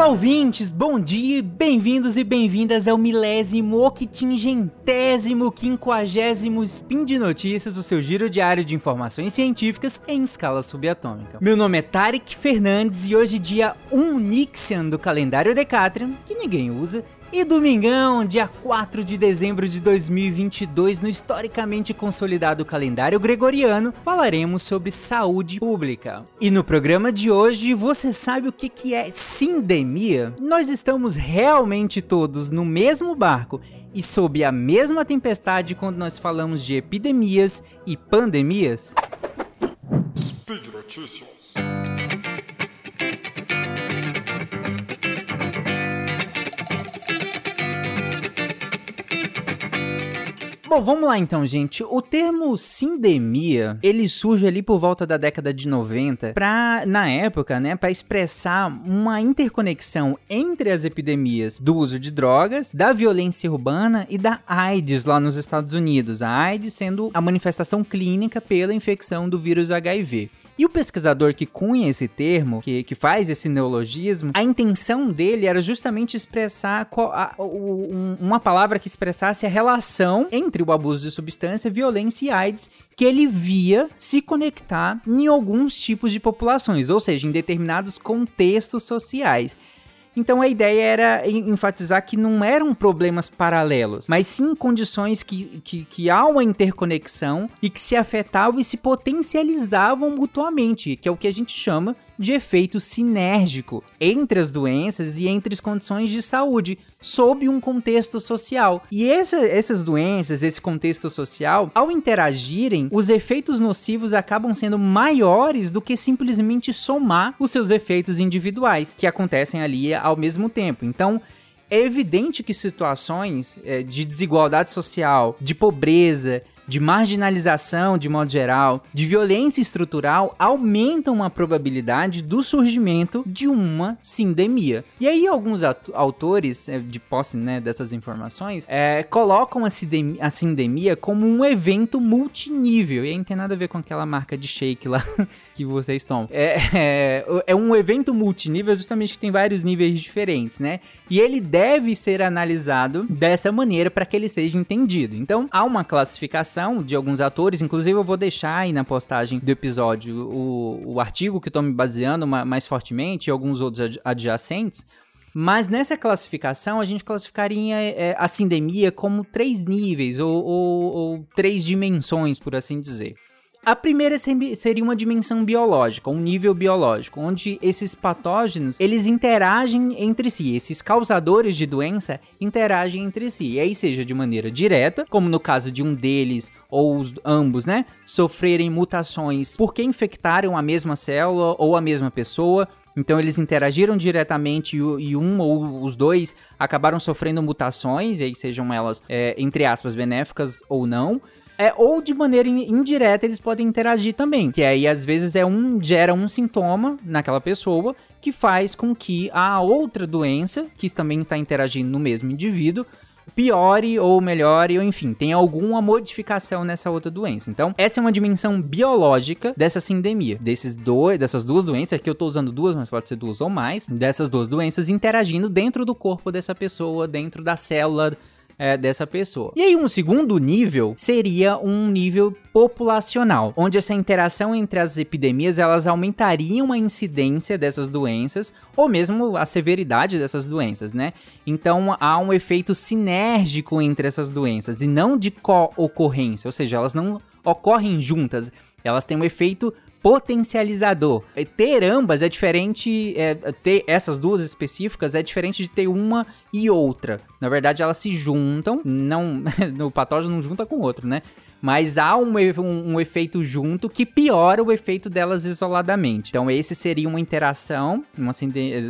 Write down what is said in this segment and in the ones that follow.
Olá, ouvintes, bom dia, bem-vindos e bem-vindas ao milésimo, octingentésimo, quinquagésimo spin de notícias, o seu giro diário de informações científicas em escala subatômica. Meu nome é Tarek Fernandes e hoje, dia 1 Nixian do calendário Decatrium, que ninguém usa, e domingão, dia 4 de dezembro de 2022, no historicamente consolidado calendário gregoriano, falaremos sobre saúde pública. E no programa de hoje, você sabe o que, que é sindemia? Nós estamos realmente todos no mesmo barco e sob a mesma tempestade quando nós falamos de epidemias e pandemias? Speed Notícias. Bom, vamos lá então, gente. O termo sindemia, ele surge ali por volta da década de 90, para na época, né, para expressar uma interconexão entre as epidemias do uso de drogas, da violência urbana e da AIDS lá nos Estados Unidos. A AIDS sendo a manifestação clínica pela infecção do vírus HIV. E o pesquisador que cunha esse termo, que, que faz esse neologismo, a intenção dele era justamente expressar qual, a, o, um, uma palavra que expressasse a relação entre entre o abuso de substância, violência e AIDS, que ele via se conectar em alguns tipos de populações, ou seja, em determinados contextos sociais. Então a ideia era enfatizar que não eram problemas paralelos, mas sim condições que, que, que há uma interconexão e que se afetavam e se potencializavam mutuamente, que é o que a gente chama de efeito sinérgico entre as doenças e entre as condições de saúde, sob um contexto social. E essa, essas doenças, esse contexto social, ao interagirem, os efeitos nocivos acabam sendo maiores do que simplesmente somar os seus efeitos individuais, que acontecem ali ao mesmo tempo. Então, é evidente que situações é, de desigualdade social, de pobreza, de marginalização de modo geral, de violência estrutural, aumentam a probabilidade do surgimento de uma sindemia. E aí alguns autores, é, de posse né, dessas informações, é, colocam a, sindemia, a sindemia como um evento multinível. E aí não tem nada a ver com aquela marca de shake lá que vocês tomam. É, é, é um evento multinível justamente que tem vários níveis diferentes, né? E ele deve ser analisado dessa maneira para que ele seja entendido. Então, há uma classificação de alguns atores, inclusive eu vou deixar aí na postagem do episódio o, o artigo que eu tô me baseando mais fortemente e alguns outros adjacentes. Mas nessa classificação, a gente classificaria é, a sindemia como três níveis ou, ou, ou três dimensões, por assim dizer. A primeira seria uma dimensão biológica, um nível biológico, onde esses patógenos, eles interagem entre si, esses causadores de doença interagem entre si, e aí seja de maneira direta, como no caso de um deles ou os, ambos, né, sofrerem mutações porque infectaram a mesma célula ou a mesma pessoa, então eles interagiram diretamente e, um ou os dois acabaram sofrendo mutações, e aí sejam elas, é, entre aspas, benéficas ou não. É, ou de maneira indireta eles podem interagir também, que aí às vezes é um gera um sintoma naquela pessoa que faz com que a outra doença, que também está interagindo no mesmo indivíduo, piore ou melhore, ou enfim, tem alguma modificação nessa outra doença. Então, essa é uma dimensão biológica dessa sindemia, desses dois, dessas duas doenças, aqui eu tô usando duas, mas pode ser duas ou mais, dessas duas doenças interagindo dentro do corpo dessa pessoa, dentro da célula é, dessa pessoa. E aí, um segundo nível seria um nível populacional, onde essa interação entre as epidemias elas aumentariam a incidência dessas doenças ou mesmo a severidade dessas doenças, né? Então há um efeito sinérgico entre essas doenças e não de co-ocorrência, ou seja, elas não ocorrem juntas, elas têm um efeito potencializador. Ter ambas é diferente, é, ter essas duas específicas é diferente de ter uma e outra. Na verdade, elas se juntam, não, no patógeno não junta com o outro, né? Mas há um, um, um, efeito junto que piora o efeito delas isoladamente. Então, esse seria uma interação, uma,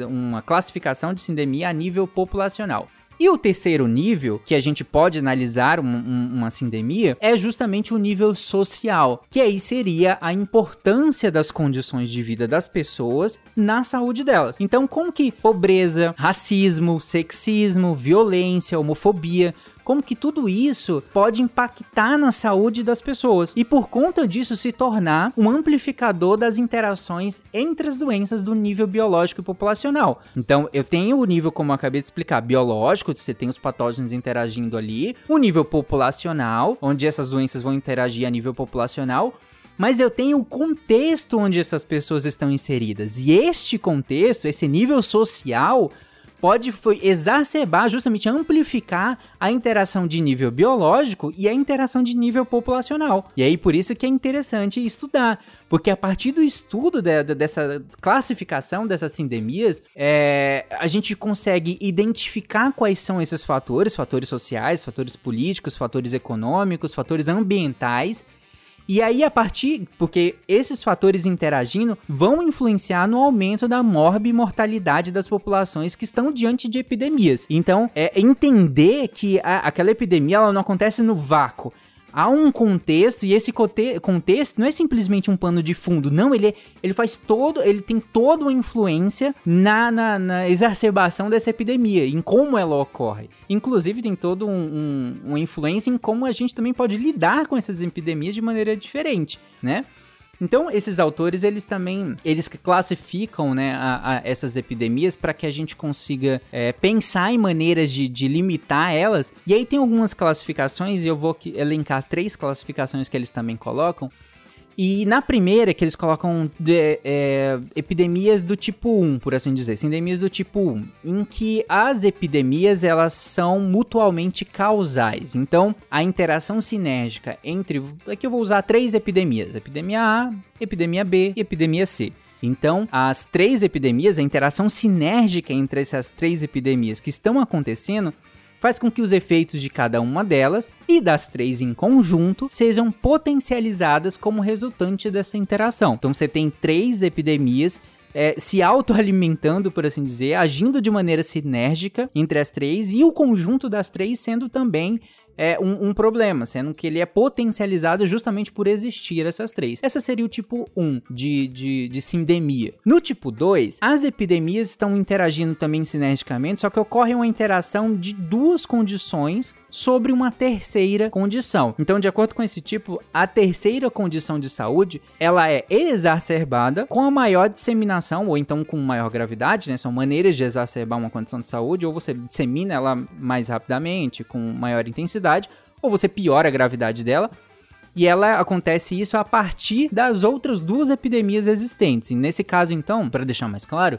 uma classificação de sindemia a nível populacional. E o terceiro nível, que a gente pode analisar um, um, uma sindemia, é justamente o nível social, que aí seria a importância das condições de vida das pessoas na saúde delas. Então, como que pobreza, racismo, sexismo, violência, homofobia, como que tudo isso pode impactar na saúde das pessoas e por conta disso se tornar um amplificador das interações entre as doenças do nível biológico e populacional. Então, eu tenho o nível, como eu acabei de explicar, biológico, você tem os patógenos interagindo ali, o nível populacional, onde essas doenças vão interagir a nível populacional, mas eu tenho o contexto onde essas pessoas estão inseridas. E este contexto, esse nível social, pode foi exacerbar, justamente amplificar a interação de nível biológico e a interação de nível populacional. E aí por isso que é interessante estudar, porque a partir do estudo de, de, dessa classificação dessas sindemias, é, a gente consegue identificar quais são esses fatores, fatores sociais, fatores políticos, fatores econômicos, fatores ambientais e aí, a partir. Porque esses fatores interagindo vão influenciar no aumento da morbimortalidade das populações que estão diante de epidemias. Então, é entender que a, aquela epidemia ela não acontece no vácuo há um contexto e esse contexto não é simplesmente um pano de fundo, não, ele, ele faz todo, ele tem toda uma influência na, na, na exacerbação dessa epidemia, em como ela ocorre. Inclusive tem toda um, um, uma influência em como a gente também pode lidar com essas epidemias de maneira diferente, né? Então, esses autores, eles também, eles classificam, né, a, a essas epidemias para que a gente consiga é, pensar em maneiras de, de, limitar elas. E aí tem algumas classificações, e eu vou elencar três classificações que eles também colocam, e na primeira, que eles colocam de, é, epidemias do tipo 1, por assim dizer, sindemias do tipo 1, em que as epidemias elas são mutualmente causais. Então, a interação sinérgica entre. Aqui eu vou usar três epidemias: epidemia A, epidemia B e epidemia C. Então, as três epidemias, a interação sinérgica entre essas três epidemias que estão acontecendo, faz com que os efeitos de cada uma delas e das três em conjunto sejam potencializadas como resultante dessa interação. Então você tem três epidemias é, se autoalimentando, por assim dizer, agindo de maneira sinérgica entre as três e o conjunto das três sendo também é um, um, problema, sendo que ele é potencializado justamente por existir essas três. Essa seria o tipo 1 de, de, de sindemia. No tipo 2, as epidemias estão interagindo também sinergicamente, só que ocorre uma interação de duas condições sobre uma terceira condição. Então, de acordo com esse tipo, a terceira condição de saúde, ela é exacerbada com a maior disseminação ou então com maior gravidade, né? São maneiras de exacerbar uma condição de saúde, ou você dissemina ela mais rapidamente, com maior intensidade, ou você piora a gravidade dela, e ela acontece isso a partir das outras duas epidemias existentes. E nesse caso, então, para deixar mais claro,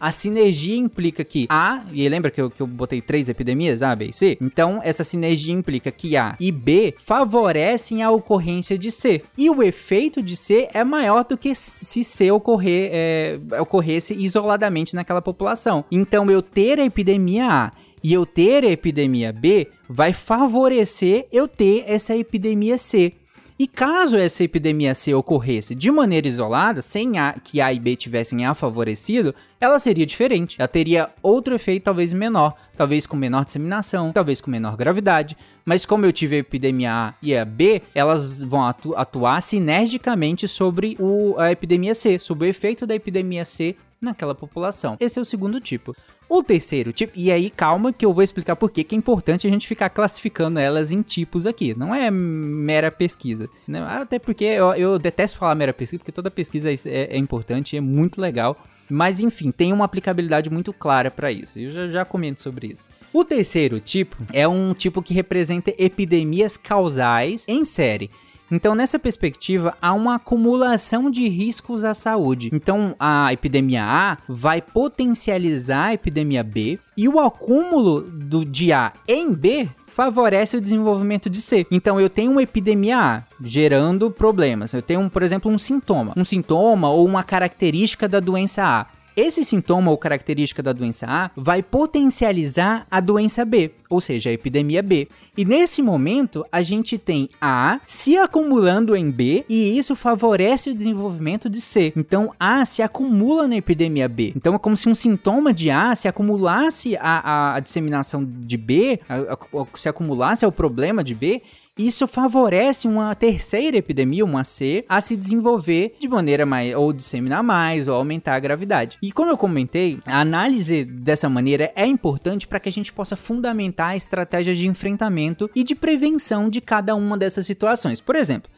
a sinergia implica que A, e lembra que eu, que eu botei três epidemias, A, B e C? Então, essa sinergia implica que A e B favorecem a ocorrência de C. E o efeito de C é maior do que se C ocorrer, é, ocorresse isoladamente naquela população. Então, eu ter a epidemia A e eu ter a epidemia B vai favorecer eu ter essa epidemia C. E caso essa epidemia C ocorresse de maneira isolada, sem a, que A e B tivessem A favorecido, ela seria diferente. Ela teria outro efeito, talvez menor, talvez com menor disseminação, talvez com menor gravidade. Mas como eu tive a epidemia A e a B, elas vão atu atuar sinergicamente sobre o, a epidemia C, sobre o efeito da epidemia C naquela população. Esse é o segundo tipo. O terceiro tipo, e aí calma que eu vou explicar por que é importante a gente ficar classificando elas em tipos aqui. Não é mera pesquisa. Né? Até porque eu, eu, detesto falar mera pesquisa, porque toda pesquisa é, é, é importante é muito legal. Mas enfim, tem uma aplicabilidade muito clara para isso. Eu já, já comento sobre isso. O terceiro tipo é um tipo que representa epidemias causais em série. Então, nessa perspectiva, há uma acumulação de riscos à saúde. Então, a epidemia A vai potencializar a epidemia B e o acúmulo do de A em B favorece o desenvolvimento de C. Então eu tenho uma epidemia A gerando problemas. Eu tenho, por exemplo, um sintoma, um sintoma ou uma característica da doença A esse sintoma ou característica da doença A vai potencializar a doença B, ou seja, a epidemia B. E nesse momento, a gente tem A se acumulando em B e isso favorece o desenvolvimento de C. Então, A se acumula na epidemia B. Então, é como se um sintoma de A se acumulasse a, a, a disseminação de B, a, se acumulasse ao problema de B isso favorece uma terceira epidemia, uma C, a se desenvolver de maneira mais ou disseminar mais ou aumentar a gravidade. E como eu comentei, a análise dessa maneira é importante para que a gente possa fundamentar a estratégia de enfrentamento e de prevenção de cada uma dessas situações. Por exemplo,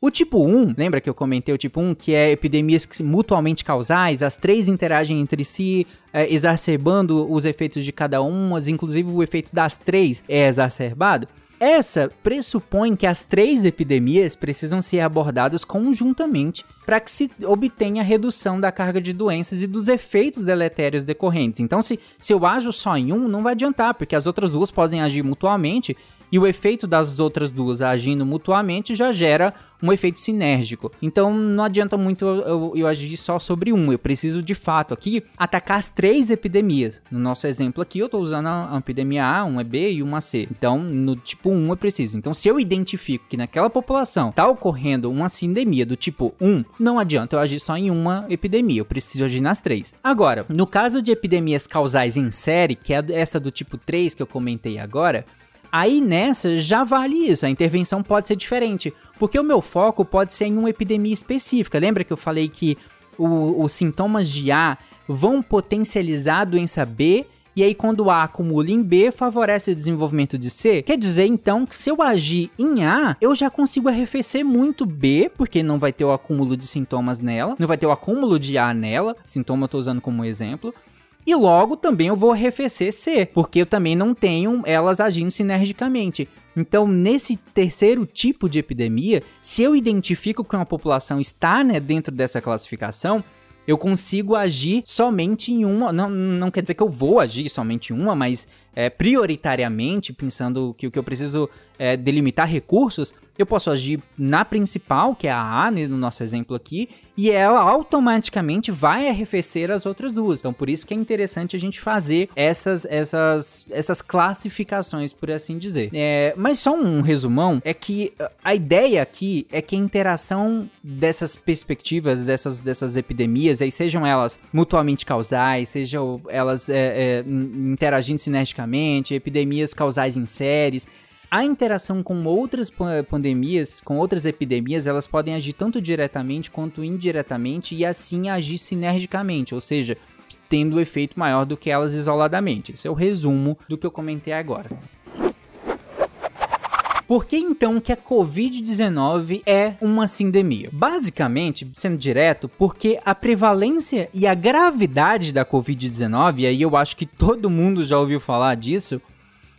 o tipo 1, lembra que eu comentei o tipo 1, que é epidemias mutuamente causais, as três interagem entre si, é, exacerbando os efeitos de cada uma, inclusive o efeito das três é exacerbado? Essa pressupõe que as três epidemias precisam ser abordadas conjuntamente para que se obtenha redução da carga de doenças e dos efeitos deletérios decorrentes. Então, se, se eu ajo só em um, não vai adiantar, porque as outras duas podem agir mutuamente e o efeito das outras duas agindo mutuamente já gera um efeito sinérgico. Então não adianta muito eu, eu, eu, agir só sobre um, eu preciso de fato aqui atacar as três epidemias. No nosso exemplo aqui eu estou usando a, epidemia A, uma B e uma C. Então no tipo 1 eu preciso. Então se eu identifico que naquela população está ocorrendo uma sindemia do tipo 1, não adianta eu agir só em uma epidemia, eu preciso agir nas três. Agora, no caso de epidemias causais em série, que é essa do tipo 3 que eu comentei agora, Aí nessa já vale isso, a intervenção pode ser diferente, porque o meu foco pode ser em uma epidemia específica. Lembra que eu falei que o, os sintomas de A vão potencializar a doença B e aí, quando A acumula em B, favorece o desenvolvimento de C. Quer dizer, então, que se eu agir em A, eu já consigo arrefecer muito B, porque não vai ter o acúmulo de sintomas nela, não vai ter o acúmulo de A nela, sintoma eu tô usando como exemplo. E logo também eu vou arrefecer C, porque eu também não tenho elas agindo sinergicamente. Então, nesse terceiro tipo de epidemia, se eu identifico que uma população está né, dentro dessa classificação, eu consigo agir somente em uma. Não, não quer dizer que eu vou agir somente em uma, mas é, prioritariamente, pensando que o que eu preciso é delimitar recursos, eu posso agir na principal, que é a A, né, no nosso exemplo aqui, e ela automaticamente vai arrefecer as outras duas. Então, por isso que é interessante a gente fazer essas, essas, essas classificações, por assim dizer. É, mas só um resumão é que a ideia aqui é que a interação dessas perspectivas, dessas, dessas epidemias, aí sejam elas mutuamente causais, sejam elas é, é, interagindo sinergicamente, epidemias causais em séries, a interação com outras pandemias, com outras epidemias, elas podem agir tanto diretamente quanto indiretamente e assim agir sinergicamente, ou seja, tendo um efeito maior do que elas isoladamente. Esse é o resumo do que eu comentei agora. Por que então que a Covid-19 é uma sindemia? Basicamente, sendo direto, porque a prevalência e a gravidade da Covid-19, e aí eu acho que todo mundo já ouviu falar disso,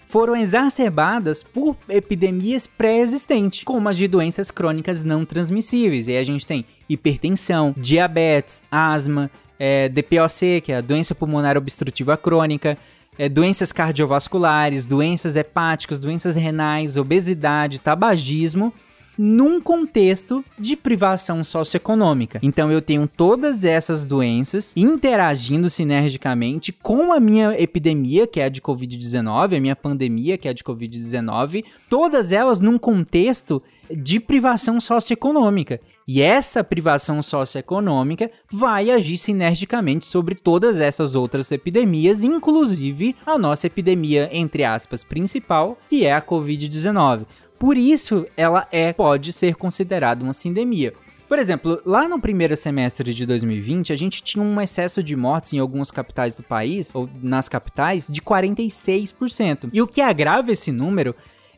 foram exacerbadas por epidemias pré-existentes, como as de doenças crônicas não transmissíveis. E aí a gente tem hipertensão, diabetes, asma, é, DPOC, que é a doença pulmonar obstrutiva crônica, é, doenças cardiovasculares, doenças hepáticas, doenças renais, obesidade, tabagismo num contexto de privação socioeconômica. Então eu tenho todas essas doenças interagindo sinergicamente com a minha epidemia, que é a de Covid-19, a minha pandemia, que é a de Covid-19, todas elas num contexto de privação socioeconômica. E essa privação socioeconômica vai agir sinergicamente sobre todas essas outras epidemias, inclusive a nossa epidemia, entre aspas, principal, que é a Covid-19. Por isso, ela é pode ser considerada uma sindemia. Por exemplo, lá no primeiro semestre de 2020, a gente tinha um excesso de mortes em algumas capitais do país, ou nas capitais, de 46%. E o que agrava esse número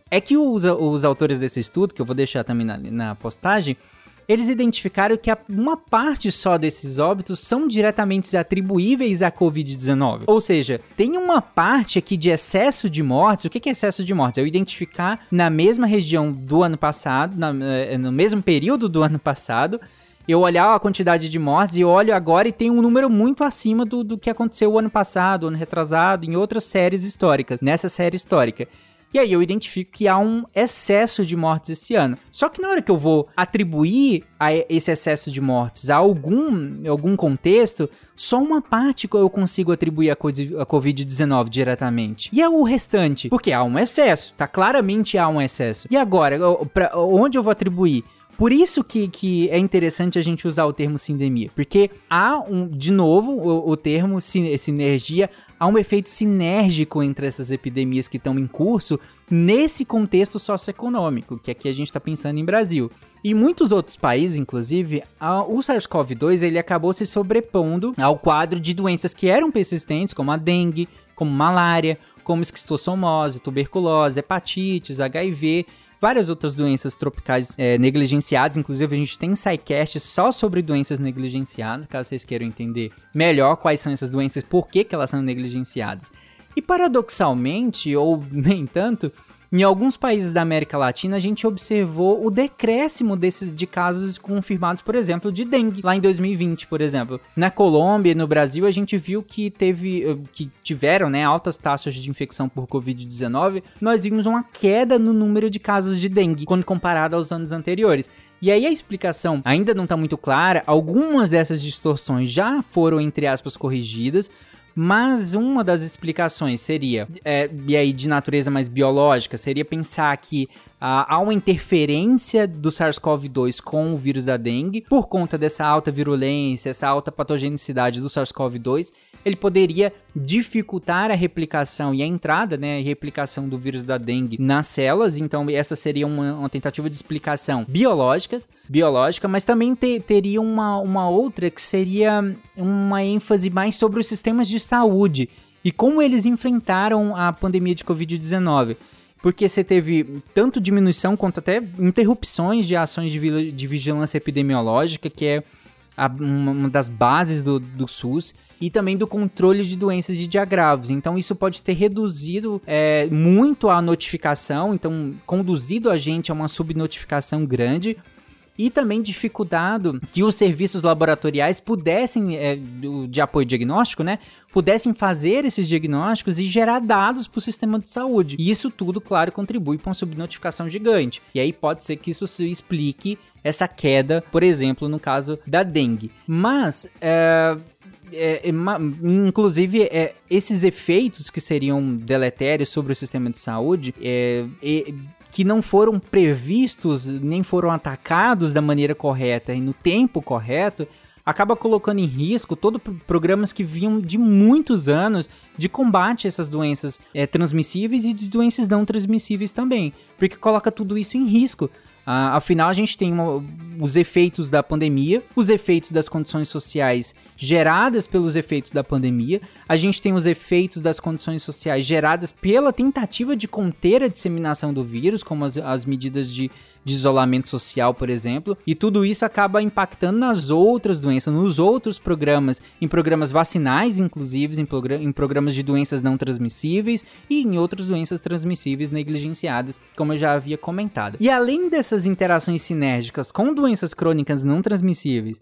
é que os, os autores desse estudo, que eu vou deixar também na, na postagem, eles identificaram que uma parte só desses óbitos são diretamente atribuíveis à Covid-19. Ou seja, tem uma parte aqui de excesso de mortes. O que é excesso de mortes? É eu identificar na mesma região do ano passado, na, eh, no mesmo período do ano passado, eu olhar a quantidade de mortes e olho agora e tem um número muito acima do, do que aconteceu o ano passado, ano retrasado, em outras séries históricas, nessa série histórica. E aí eu identifico que há um excesso de mortes esse ano. Só que na hora que eu vou atribuir a esse excesso de mortes a algum, algum contexto, só uma parte eu consigo atribuir a Covid-19 diretamente. E é o restante, porque há um excesso, tá? Claramente há um excesso. E agora, pra, onde eu vou atribuir? Por isso que, que é interessante a gente usar o termo sindemia, porque há um, de novo, o, o termo sinergia, há um efeito sinérgico entre essas epidemias que estão em curso nesse contexto socioeconômico, que aqui a gente está pensando em Brasil. Em muitos outros países, inclusive, o SARS-CoV-2 ele acabou se sobrepondo ao quadro de doenças que eram persistentes, como a dengue, como malária, como esquistossomose, tuberculose, hepatites, HIV várias outras doenças tropicais é, negligenciadas. Inclusive, a gente tem SciCast só sobre doenças negligenciadas, caso vocês queiram entender melhor quais são essas doenças, por que, que elas são negligenciadas. E paradoxalmente, ou nem tanto, em alguns países da América Latina, a gente observou o decréscimo desses de casos confirmados, por exemplo, de dengue, lá em 2020, por exemplo. Na Colômbia e no Brasil, a gente viu que teve eh, que tiveram, né, altas taxas de infecção por COVID-19. Nós vimos uma queda no número de casos de dengue quando comparado aos anos anteriores. E aí a explicação ainda não está muito clara. Algumas dessas distorções já foram entre aspas corrigidas, mas uma das explicações seria, é, e aí de natureza mais biológica, seria pensar que há uma interferência do SARS-CoV-2 com o vírus da dengue por conta dessa alta virulência, essa alta patogenicidade do SARS-CoV-2 ele poderia dificultar a replicação e a entrada, né, a replicação do vírus da dengue nas células. Então, essa seria uma, uma tentativa de explicação biológica, biológica, mas também te, teria uma, uma outra que seria uma ênfase mais sobre os sistemas de saúde e como eles enfrentaram a pandemia de Covid-19 porque você teve tanto diminuição quanto até interrupções de ações de, de vigilância epidemiológica, que é a, uma das bases do, do SUS e também do controle de doenças e de agravos. Então, isso pode ter reduzido é, muito a notificação, então, conduzido a gente a uma subnotificação grande e também dificultado que os serviços laboratoriais pudessem, é, de apoio diagnóstico, né, pudessem fazer esses diagnósticos e gerar dados para o sistema de saúde. E isso tudo, claro, contribui para uma subnotificação gigante. E aí pode ser que isso explique essa queda, por exemplo, no caso da dengue. Mas é, é, é, inclusive, é, esses efeitos que seriam deletérios sobre o sistema de saúde, é, que não foram previstos nem foram atacados da maneira correta e no tempo correto, acaba colocando em risco todos programas que vinham de muitos anos de combate a essas doenças é, transmissíveis e de doenças não transmissíveis também, porque coloca tudo isso em risco. Uh, afinal, a gente tem uma, os efeitos da pandemia, os efeitos das condições sociais geradas pelos efeitos da pandemia, a gente tem os efeitos das condições sociais geradas pela tentativa de conter a disseminação do vírus, como as, as medidas de de isolamento social, por exemplo, e tudo isso acaba impactando nas outras doenças, nos outros programas, em programas vacinais, inclusive, em, em programas de doenças não transmissíveis e em outras doenças transmissíveis negligenciadas, como eu já havia comentado. E além dessas interações sinérgicas com doenças crônicas não transmissíveis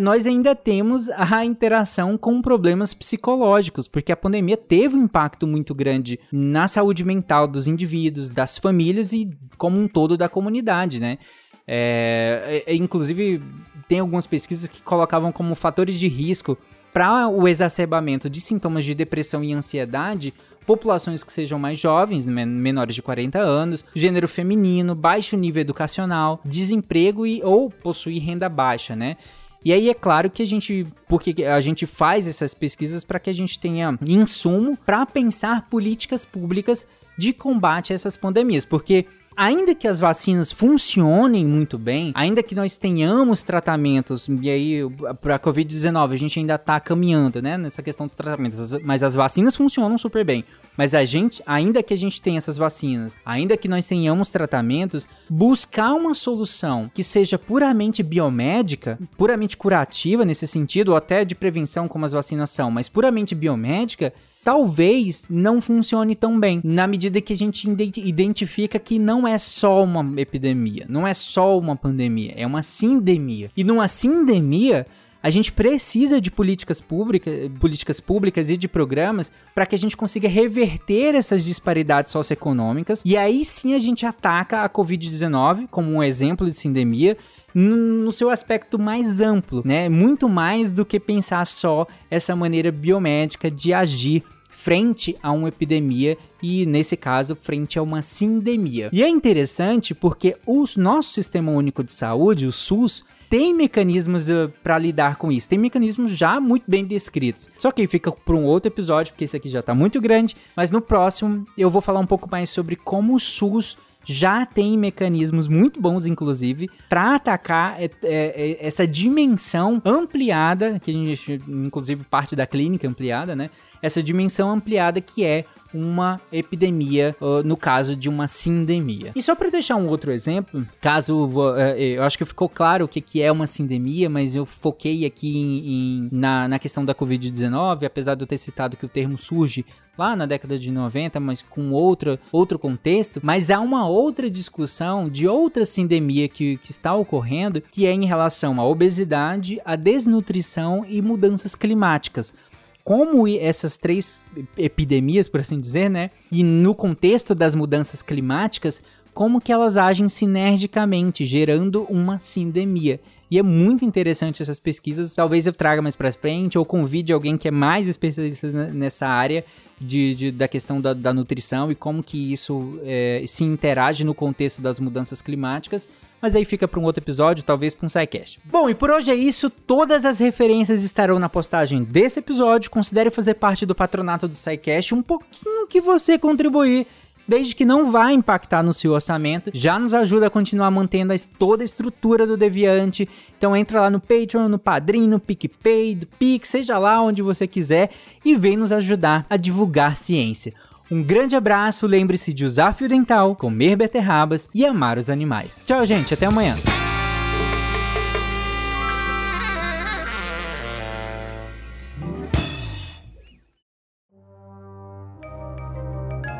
nós ainda temos a interação com problemas psicológicos, porque a pandemia teve um impacto muito grande na saúde mental dos indivíduos, das famílias e como um todo da comunidade, né? É, é, inclusive, tem algumas pesquisas que colocavam como fatores de risco para o exacerbamento de sintomas de depressão e ansiedade populações que sejam mais jovens, menores de 40 anos, gênero feminino, baixo nível educacional, desemprego e ou possuir renda baixa, né? E aí é claro que a gente, porque a gente faz essas pesquisas para que a gente tenha insumo para pensar políticas públicas de combate a essas pandemias, porque ainda que as vacinas funcionem muito bem, ainda que nós tenhamos tratamentos, e aí para a Covid-19 a gente ainda está caminhando, né, nessa questão dos tratamentos, mas as vacinas funcionam super bem. Mas a gente, ainda que a gente tenha essas vacinas, ainda que nós tenhamos tratamentos, buscar uma solução que seja puramente biomédica, puramente curativa nesse sentido, ou até de prevenção como as vacinas são, mas puramente biomédica, talvez não funcione tão bem, na medida que a gente identifica que não é só uma epidemia, não é só uma pandemia, é uma sindemia. E numa sindemia, a gente precisa de políticas públicas, políticas públicas e de programas para que a gente consiga reverter essas disparidades socioeconômicas e aí sim a gente ataca a Covid-19 como um exemplo de sindemia no seu aspecto mais amplo, né? Muito mais do que pensar só essa maneira biomédica de agir frente a uma epidemia e, nesse caso, frente a uma sindemia. E é interessante porque o nosso Sistema Único de Saúde, o SUS, tem mecanismos uh, para lidar com isso, tem mecanismos já muito bem descritos. Só que fica para um outro episódio, porque esse aqui já está muito grande, mas no próximo eu vou falar um pouco mais sobre como o SUS já tem mecanismos muito bons, inclusive, para atacar é, é, essa dimensão ampliada, que a gente, inclusive, parte da clínica ampliada, né? Essa dimensão ampliada que é uma epidemia, no caso de uma sindemia. E só para deixar um outro exemplo, caso é, eu acho que ficou claro o que, que é uma sindemia, mas eu foquei aqui em, em, na, na questão da Covid-19, apesar de eu ter citado que o termo surge lá na década de 90, mas com outra, outro contexto. Mas há uma outra discussão de outra sindemia que, que está ocorrendo, que é em relação à obesidade, à desnutrição e mudanças climáticas como essas três epidemias, por assim dizer, né? E no contexto das mudanças climáticas, como que elas agem sinergicamente, gerando uma sindemia. E é muito interessante essas pesquisas. Talvez eu traga mais para frente ou convide alguém que é mais especialista nessa área de, de, da questão da, da, nutrição e como que isso é, se interage no contexto das mudanças climáticas. Mas aí fica para um outro episódio, talvez para um SciCast. Bom, e por hoje é isso. Todas as referências estarão na postagem desse episódio. Considere fazer parte do patronato do SciCast. Um pouquinho que você contribuir desde que não vá impactar no seu orçamento, já nos ajuda a continuar mantendo toda a estrutura do Deviante. Então entra lá no Patreon, no Padrim, no PicPay, do Pix, seja lá onde você quiser e vem nos ajudar a divulgar ciência. Um grande abraço, lembre-se de usar fio dental, comer beterrabas e amar os animais. Tchau, gente, até amanhã.